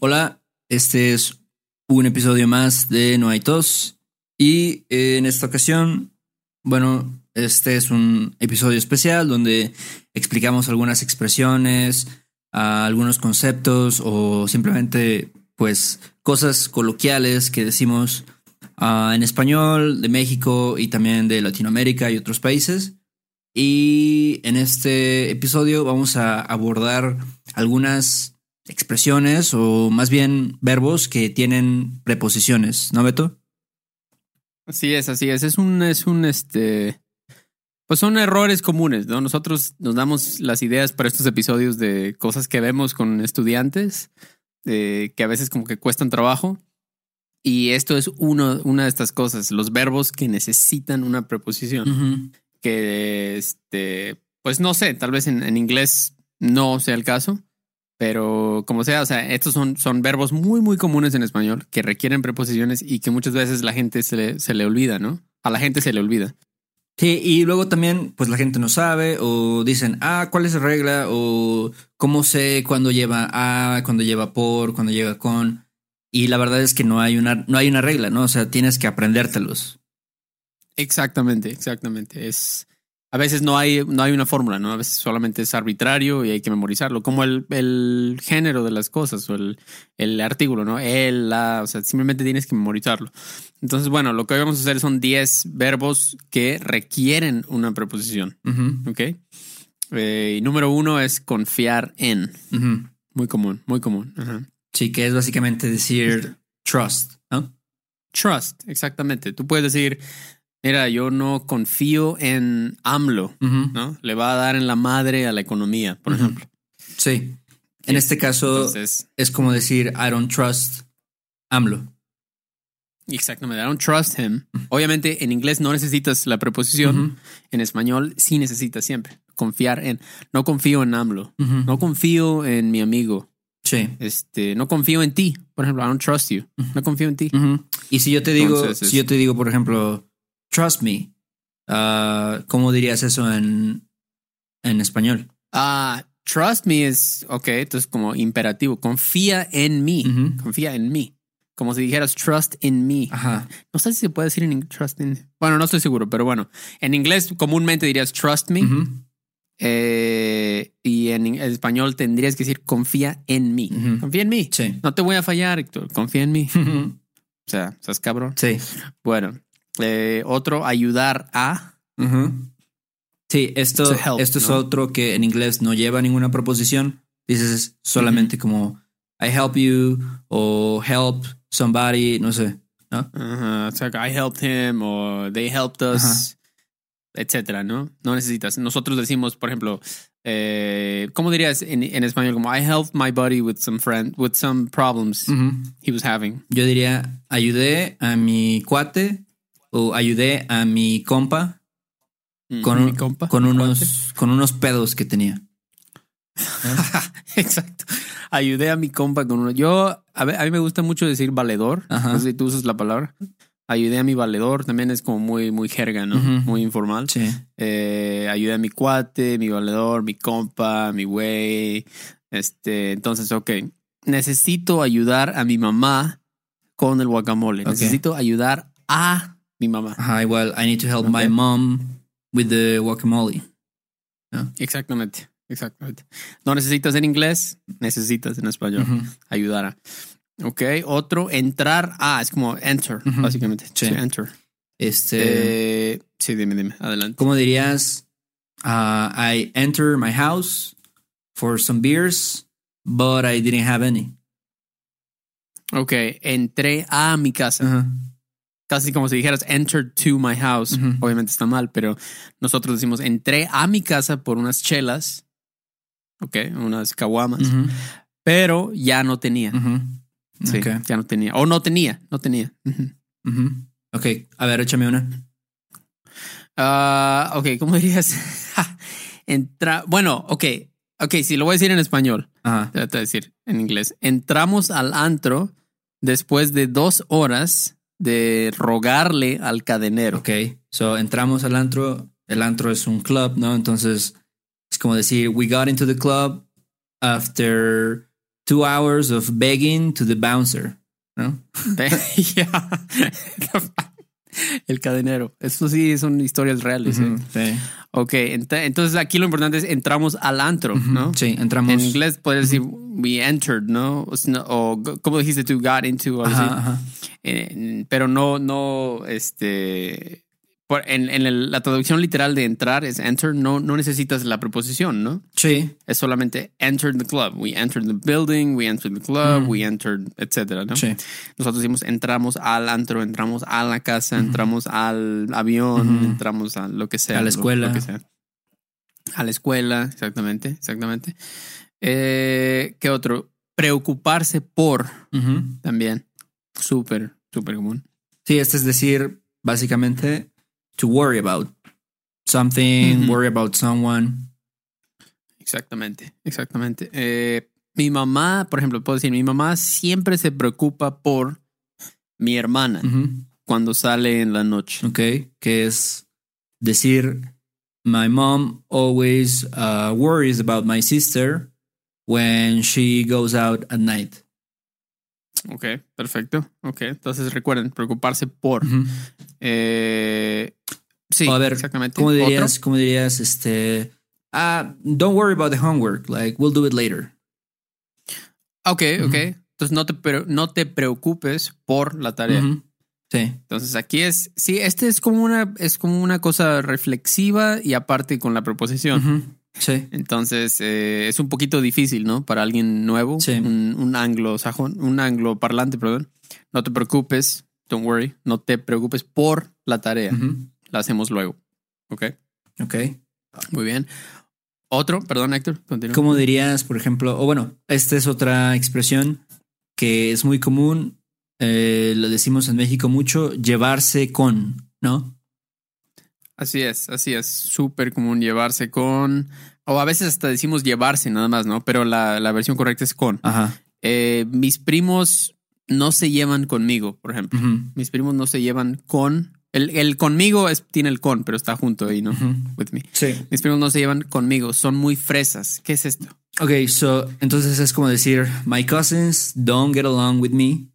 Hola, este es un episodio más de No hay tos y eh, en esta ocasión, bueno, este es un episodio especial donde explicamos algunas expresiones, algunos conceptos o simplemente pues cosas coloquiales que decimos en español de México y también de Latinoamérica y otros países. Y en este episodio vamos a abordar algunas expresiones o más bien verbos que tienen preposiciones, ¿no, Beto? Así es, así es. Es un, es un, este, pues son errores comunes, ¿no? Nosotros nos damos las ideas para estos episodios de cosas que vemos con estudiantes, que a veces como que cuestan trabajo. Y esto es uno, una de estas cosas, los verbos que necesitan una preposición. Que, este, pues no sé, tal vez en, en inglés no sea el caso, pero como sea, o sea, estos son, son verbos muy, muy comunes en español que requieren preposiciones y que muchas veces la gente se le, se le olvida, ¿no? A la gente se le olvida. Sí, y luego también, pues la gente no sabe o dicen, ah, ¿cuál es la regla? O cómo sé cuándo lleva a, cuándo lleva por, cuándo llega con. Y la verdad es que no hay una, no hay una regla, ¿no? O sea, tienes que aprendértelos. Exactamente, exactamente. Es, a veces no hay, no hay una fórmula, ¿no? A veces solamente es arbitrario y hay que memorizarlo, como el, el género de las cosas o el, el, artículo, ¿no? El, la, o sea, simplemente tienes que memorizarlo. Entonces, bueno, lo que hoy vamos a hacer son 10 verbos que requieren una preposición, ¿ok? Eh, y número uno es confiar en. Muy común, muy común. Sí, que es básicamente decir trust, ¿no? Trust, exactamente. Tú puedes decir, Mira, yo no confío en AMLO, ¿no? Le va a dar en la madre a la economía, por ejemplo. Sí. En este caso es como decir I don't trust AMLO. Exactamente, I don't trust him. Obviamente en inglés no necesitas la preposición, en español sí necesitas siempre confiar en. No confío en AMLO, no confío en mi amigo. Sí. Este, no confío en ti, por ejemplo, I don't trust you. No confío en ti. Y si yo te digo, si yo te digo, por ejemplo, trust me. Uh, ¿Cómo dirías eso en, en español? Ah, trust me es, ok, entonces como imperativo. Confía en mí. Confía en mí. Como si dijeras trust in me. Ajá. No sé si se puede decir en trust in. Bueno, no estoy seguro, pero bueno. En inglés comúnmente dirías trust me. Eh, y en, español tendrías que decir confía en mí. Confía en mí. Sí. No te voy a fallar, Héctor. Confía en mí. O sea, ¿estás cabrón? Sí. Bueno, eh, otro, ayudar a. Sí, esto, esto es otro que en inglés no lleva ninguna proposición. Dices solamente como I help you o help somebody, no sé. ¿no? I helped him o they helped us, etcétera, ¿no? No necesitas. Nosotros decimos, por ejemplo, eh, ¿cómo dirías en, en, español? Como I helped my buddy with some friend, with some problems he was having. Yo diría, ayudé a mi cuate o ayudé a mi compa con, con unos con unos pedos que tenía. Exacto. Ayudé a mi compa con uno. Yo, a, mí me gusta mucho decir valedor. No sé si tú usas la palabra. Ayudé a mi valedor. También es como muy, muy jerga, ¿no? Muy informal. Sí. Eh, ayudé a mi cuate, mi valedor, mi compa, mi güey. Este, entonces, ok. Necesito ayudar a mi mamá con el guacamole. Necesito ayudar a mi mamá. Ajá, igual, I need to help my mom with the guacamole. Exactamente, exactamente. No necesitas en inglés, necesitas en español. Ayudar a. Ok, otro, entrar a, es como enter, básicamente. Sí. enter. Este. Eh, sí, dime, dime, adelante. ¿Cómo dirías? Uh, I enter my house for some beers, but I didn't have any. Ok, entré a mi casa casi como si dijeras enter to my house. Obviamente está mal, pero nosotros decimos entré a mi casa por unas chelas, ok, unas caguamas, pero ya no tenía. Sí, ya no tenía. O no tenía, no tenía. Ok, a ver, échame una. Ah, ok, ¿cómo dirías? Entra, bueno, ok, ok, sí, lo voy a decir en español. Ajá. Te voy a decir en inglés. Entramos al antro después de dos horas de rogarle al cadenero. Ok, so entramos al antro, el antro es un club, ¿no? Entonces es como decir, we got into the club after two hours of begging to the bouncer, ¿no? Ya. El cadenero. Eso sí son historias reales. ¿eh? Sí. Ok, ent- entonces aquí lo importante es entramos al antro, ¿no? Sí, entramos. En inglés puedes decir we entered, ¿no? O, o como dijiste tú, got into. Ajá, ajá. Eh, pero no, no, este, por- en, en el- la traducción literal de entrar es enter, no, no necesitas la preposición, ¿no? Sí, Es solamente entered the club. We entered the building, we entered the club, we entered, etcétera, ¿no? sí. Nosotros decimos entramos al antro, entramos a la casa, entramos al avión, entramos a lo que sea. A la escuela. lo que sea. A la escuela, exactamente, exactamente. Eh, ¿Qué otro? Preocuparse por también. Súper, súper común. Sí, este es decir, básicamente, to worry about something, worry about someone. Exactamente, exactamente. Eh, mi mamá, por ejemplo, puedo decir, mi mamá siempre se preocupa por mi hermana cuando sale en la noche. Ok, que es decir, my mom always uh, worries about my sister when she goes out at night. Ok, perfecto. Ok, entonces recuerden, preocuparse por. Eh, sí, O a ver, exactamente. ¿Cómo ¿Otro? dirías, cómo dirías, este, ah, don't worry about the homework, like, we'll do it later. Ok, ok. Ujú. Entonces no te, pre- no te preocupes por la tarea. Sí. Entonces aquí es, sí, este es como una, es como una cosa reflexiva y aparte con la preposición. Sí. Entonces eh, es un poquito difícil, ¿no? Para alguien nuevo, Sí. un, un anglosajón, un angloparlante, perdón. No te preocupes, don't worry, no te preocupes por la tarea. La hacemos luego. Ok, Ok. muy bien. Otro, perdón, Héctor, continúa. ¿Cómo dirías, por ejemplo, o bueno, esta es otra expresión que es muy común, eh, lo decimos en México mucho, llevarse con, ¿no? Así es, así es. Súper común llevarse con, o a veces hasta decimos llevarse nada más, ¿no? Pero la, la versión correcta es con. Ajá. Eh, mis primos no se llevan conmigo, por ejemplo. Mis primos no se llevan con. El, el conmigo es, tiene el con, pero está junto ahí, ¿no? With me. Sí. Mis primos no se llevan conmigo, son muy fresas. ¿Qué es esto? Ok, so, entonces es como decir, my cousins don't get along with me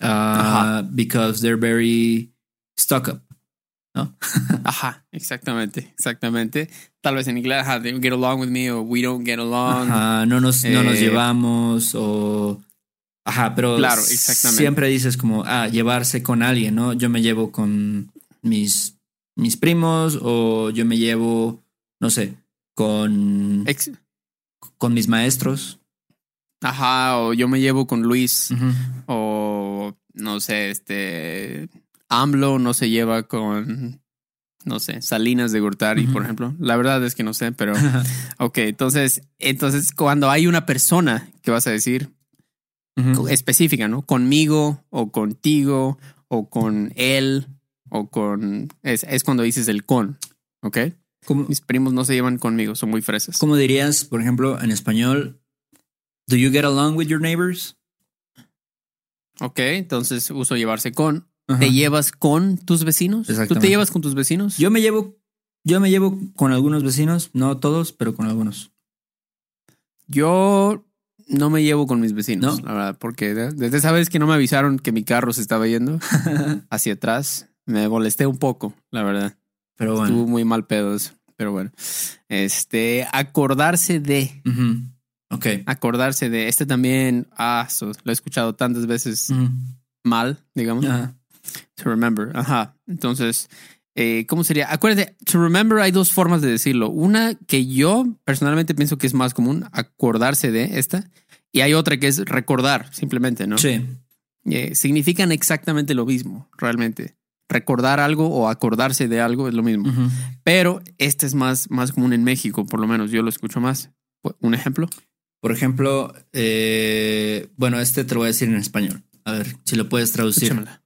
uh, because they're very stuck up. ¿No? Ajá, exactamente, exactamente. Tal vez en inglés, ajá, they don't get along with me o we don't get along. Ajá, no nos, no nos Eh, llevamos o... Ajá, pero Claro, exactamente. siempre dices como, ah, llevarse con alguien, ¿no? Yo me llevo con mis, mis primos o yo me llevo, no sé, con, Ex- con mis maestros. Ajá, o yo me llevo con Luis. O no sé, este AMLO no se lleva con no sé, Salinas de Gortari, por ejemplo. La verdad es que no sé, pero ok, entonces, entonces cuando hay una persona que vas a decir específica, ¿no? Conmigo o contigo o con él o con es, es cuando dices el con, ¿ok? ¿Cómo, Mis primos no se llevan conmigo, son muy fresas. cómo dirías, por ejemplo, en español, do you get along with your neighbors? Ok, entonces uso llevarse con. Ajá. ¿Te llevas con tus vecinos? ¿Tú te llevas con tus vecinos? Yo me llevo, yo me llevo con algunos vecinos, no todos, pero con algunos. Yo no me llevo con mis vecinos, ¿No? la verdad, porque de- desde esa vez que no me avisaron que mi carro se estaba yendo hacia atrás, me molesté un poco, la verdad. Pero bueno. Estuvo muy mal pedo eso, pero bueno. Este, acordarse de, Ujú. Ok. acordarse de, este también, ah, so- lo he escuchado tantas veces mal, digamos. Ajá. To remember, ajá. Entonces, eh, ¿cómo sería? Acuérdate, to remember hay dos formas de decirlo. Una que yo personalmente pienso que es más común, acordarse de esta, y hay otra que es recordar, simplemente, ¿no? Sí. Eh, significan exactamente lo mismo, realmente. Recordar algo o acordarse de algo es lo mismo. Pero este es más, más común en México, por lo menos yo lo escucho más. Un ejemplo. Por ejemplo, eh, bueno, este te lo voy a decir en español. A ver si lo puedes traducir. Échamela.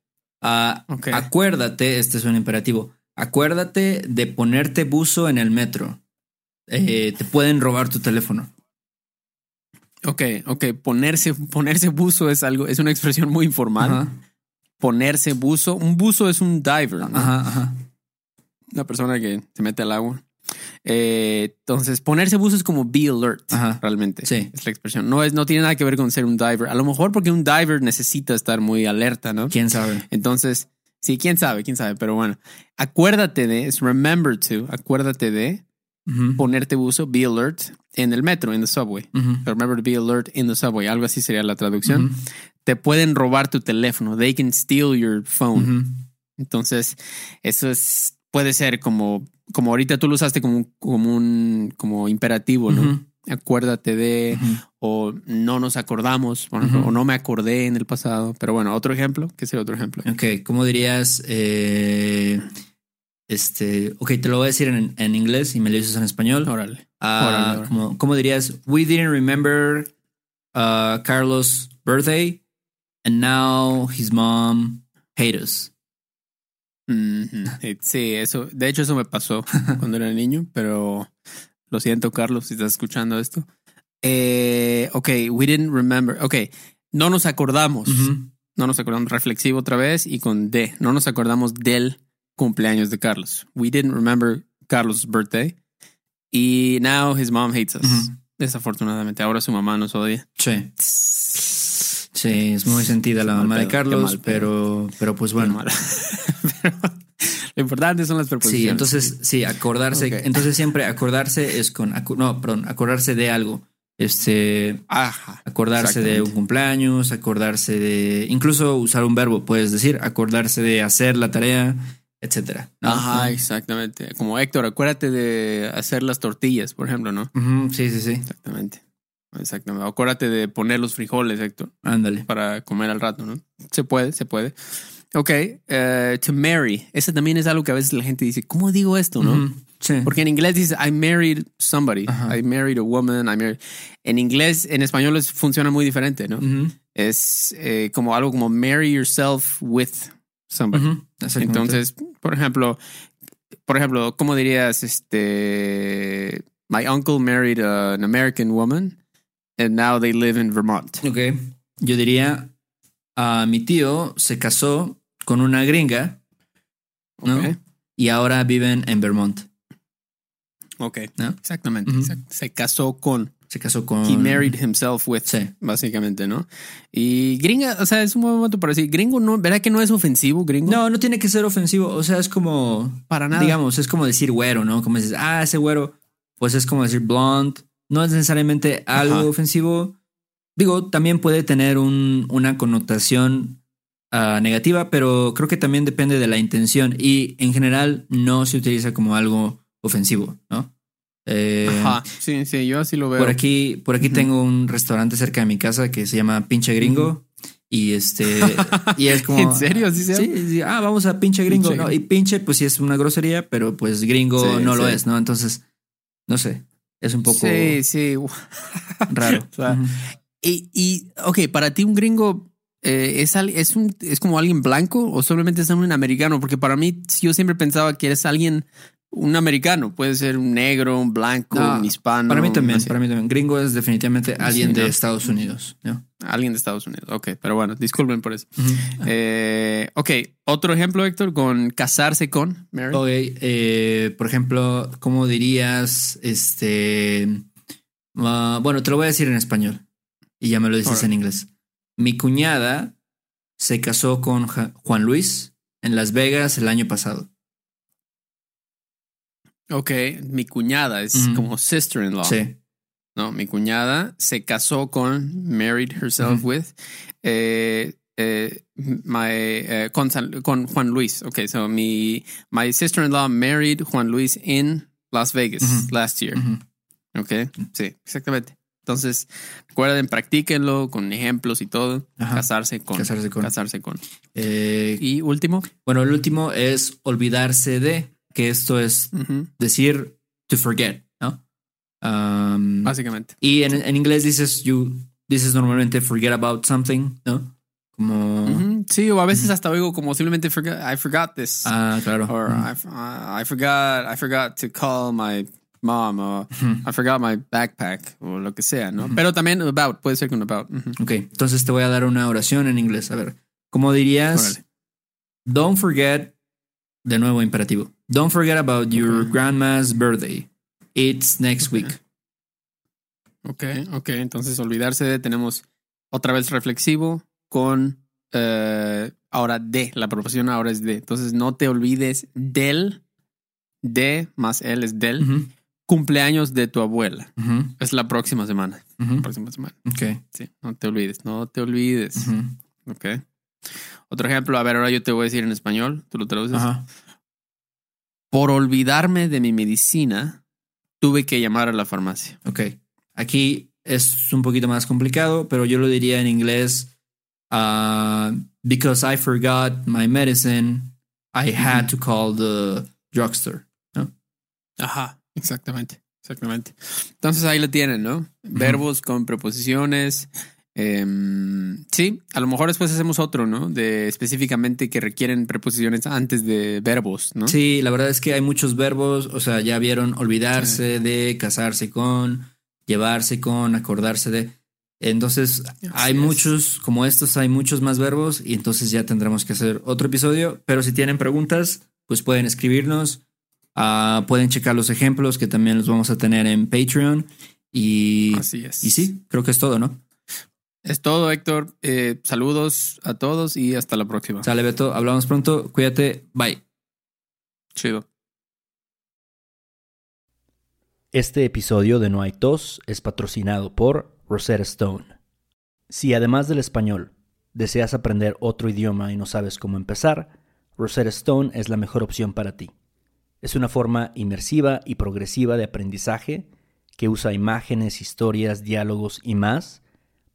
Ah. Acuérdate, este es un imperativo. Acuérdate de ponerte buzo en el metro. Eh, te pueden robar tu teléfono. Ok, ok. Ponerse, ponerse buzo es algo, es una expresión muy informal. Ajá, Ponerse buzo. Un buzo es un diver, ¿no? ajá, ajá. Una persona que se mete al agua. Eh, entonces, ponerse buzo es como be alert, Ajá. realmente. Sí. Es la expresión. No, es, no tiene nada que ver con ser un diver. A lo mejor porque un diver necesita estar muy alerta, ¿no? ¿Quién sabe? Entonces, sí, quién sabe, quién sabe. Pero bueno, acuérdate de, es remember to, acuérdate de Ujú, ponerte buzo, be alert en el metro, en the subway. ujú, Remember to be alert in the subway. Algo así sería la traducción. ujú, Te pueden robar tu teléfono. They can steal your phone. Entonces, eso es, puede ser como, como ahorita tú lo usaste como, un- como un, como imperativo, ¿no? Acuérdate de, o no nos acordamos, o no me acordé en el pasado. Pero bueno, otro ejemplo, ¿qué sería otro ejemplo? Ok, ¿cómo dirías? eh, este, ok, te lo voy a decir en, en inglés y me lo dices en español. Órale. Ah, órale, ¿Cómo dirías? We didn't remember uh, Carlos' birthday and now his mom hate us. Eh, Sí, eso, de hecho eso me pasó cuando era niño, pero lo siento, Carlos, si estás escuchando esto. Eh, ok, we didn't remember. Ok, no nos acordamos. Ujú. No nos acordamos. Reflexivo otra vez y con D. No nos acordamos del cumpleaños de Carlos. We didn't remember Carlos' birthday. Y now his mom hates us. Ujú. Desafortunadamente, ahora su mamá nos odia. Sí. Sí, es muy sentida la mamá de pedo, Carlos, pero, pero pues bueno. Pero lo importante son las preposiciones. Sí, entonces, sí, acordarse. Entonces siempre acordarse es con, acu- no, perdón, acordarse de algo. Este, Ajá. acordarse de un cumpleaños, acordarse de, incluso usar un verbo, puedes decir, acordarse de hacer la tarea, etcétera. ¿no? Ajá, exactamente. Como Héctor, acuérdate de hacer las tortillas, por ejemplo, ¿no? Sí, sí, sí. Exactamente. Exactamente. Acuérdate de poner los frijoles, Héctor, Ándale. para comer al rato, ¿no? Se puede, se puede. Ok, eh, to marry. Ese también es algo que a veces la gente dice, ¿cómo digo esto, no? Sí. Porque en inglés dice, I married somebody. Ajá. I married a woman. I married. En inglés, en español es, funciona muy diferente, ¿no? Ujú, Es eh, como algo como marry yourself with somebody. ujú, exactamente. Entonces, por ejemplo, por ejemplo, ¿cómo dirías este? My uncle married an American woman and now they live in Vermont. Ok. Yo diría, a mi tío se casó con una gringa, ¿no? Ok. Y ahora viven en Vermont, Ok. ¿no? Exactamente. Exact- Se casó con. Se casó con... He married himself with. Sí. Básicamente, ¿no? Y gringa, o sea, es un buen momento para decir, gringo no, ¿verdad que no es ofensivo, gringo? No, no tiene que ser ofensivo. O sea, es como... para nada. Digamos, es como decir güero, ¿no? Como dices, ah, ese güero. Pues es como decir blonde. No es necesariamente algo Ajá. ofensivo. Digo, también puede tener un- una connotación ah, negativa, pero creo que también depende de la intención. Y en general no se utiliza como algo ofensivo, ¿no? Eh, Ajá. Sí, sí, yo así lo veo. Por aquí, por aquí tengo un restaurante cerca de mi casa que se llama Pinche Gringo. Y este, y es como. ¿En serio? Sí, sí, ah, vamos a pinche gringo. Pinche ¿no? Y pinche, pues sí es una grosería, pero pues gringo Sí, no lo es, ¿no? Entonces, no sé. Es un poco Sí, sí. raro. O sea, Ujú. Y, y, ok, para ti un gringo eh, ¿es, es, un, es como alguien blanco o solamente es un americano? Porque para mí yo siempre pensaba que eres alguien, un americano. Puede ser un negro, un blanco, No, un hispano. Para mí también, para mí también. Gringo es definitivamente alguien Sí, de ¿no? Estados Unidos, ¿no? Alguien de Estados Unidos. Ok, pero bueno, disculpen por eso. Eh, ok, otro ejemplo, Héctor, con casarse con Mary. Ok, eh, por ejemplo, ¿cómo dirías? Este. ah, bueno, te lo voy a decir en español y ya me lo dices en inglés. Mi cuñada se casó con Juan Luis en Las Vegas el año pasado. Ok, mi cuñada es como sister-in-law. Sí. No, mi cuñada se casó con, married herself with, eh, eh, my, eh, con, San- con Juan Luis. Okay, so mi, my sister-in-law married Juan Luis in Las Vegas last year. Okay, sí, exactamente. Entonces, recuerden, practíquenlo con ejemplos y todo. Ajá. Casarse con. Casarse con. Casarse con. Eh, Y último. bueno, el último es olvidarse de, que esto es ujú, decir to forget, ¿no? Um, Básicamente. y en, en inglés dices, you, dices normalmente forget about something, ¿no? Como, Ujú, Sí, o a veces hasta oigo como simplemente forgot, I forgot this. ah, claro. or. I, uh, I forgot I forgot to call my mom or Ujú. I forgot my backpack o lo que sea, ¿no? Pero también about, puede ser con about. Ok, entonces te voy a dar una oración en inglés. A ver, ¿cómo dirías? Don't forget, de nuevo imperativo. Don't forget about your grandma's birthday. It's next week. Ok, ok. Entonces, olvidarse de, tenemos otra vez reflexivo con eh, ahora de. La proporción ahora es de. Entonces, no te olvides del, de más él es del cumpleaños de tu abuela. Es la próxima semana. ujú. Próxima semana. Ok. Sí, no te olvides, no te olvides. Ok. Otro ejemplo, a ver, ahora yo te voy a decir en español, tú lo traduces. Ajá. Por olvidarme de mi medicina, tuve que llamar a la farmacia. Ok. Aquí es un poquito más complicado, pero yo lo diría en inglés. uh, because I forgot my medicine, I had to call the drugstore. ¿no? Ajá, exactamente, exactamente. Entonces ahí lo tienen, ¿no? Verbos con preposiciones. Em, sí, a lo mejor después hacemos otro, ¿no? De específicamente que requieren preposiciones antes de verbos, ¿no? Sí, la verdad es que hay muchos verbos, o sea, ya vieron olvidarse de, casarse con, llevarse con, acordarse de. Entonces, hay es. muchos, como estos, hay muchos más verbos y entonces ya tendremos que hacer otro episodio. Pero si tienen preguntas, pues pueden escribirnos, ah, pueden checar los ejemplos que también los vamos a tener en Patreon. Y, Así es. y sí, creo que es todo, ¿no? Es todo, Héctor. Eh, saludos a todos y hasta la próxima. Sale, Beto, hablamos pronto, cuídate, bye. Chido. Este episodio de No hay tos es patrocinado por Rosetta Stone. Si además del español deseas aprender otro idioma y no sabes cómo empezar, Rosetta Stone es la mejor opción para ti. Es una forma inmersiva y progresiva de aprendizaje que usa imágenes, historias, diálogos y más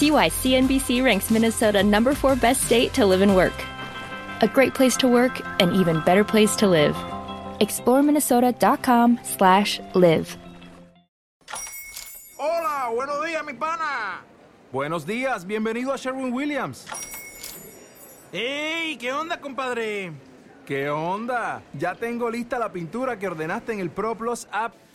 See why CNBC ranks Minnesota number four best state to live and work. A great place to work, an even better place to live. ExploreMinnesota.com slash live. Hola, buenos días, mi pana. Buenos días, bienvenido a Sherwin Williams. ¡Ey! ¿Qué onda, compadre? ¿Qué onda? Ya tengo lista la pintura que ordenaste en el ProPlus app.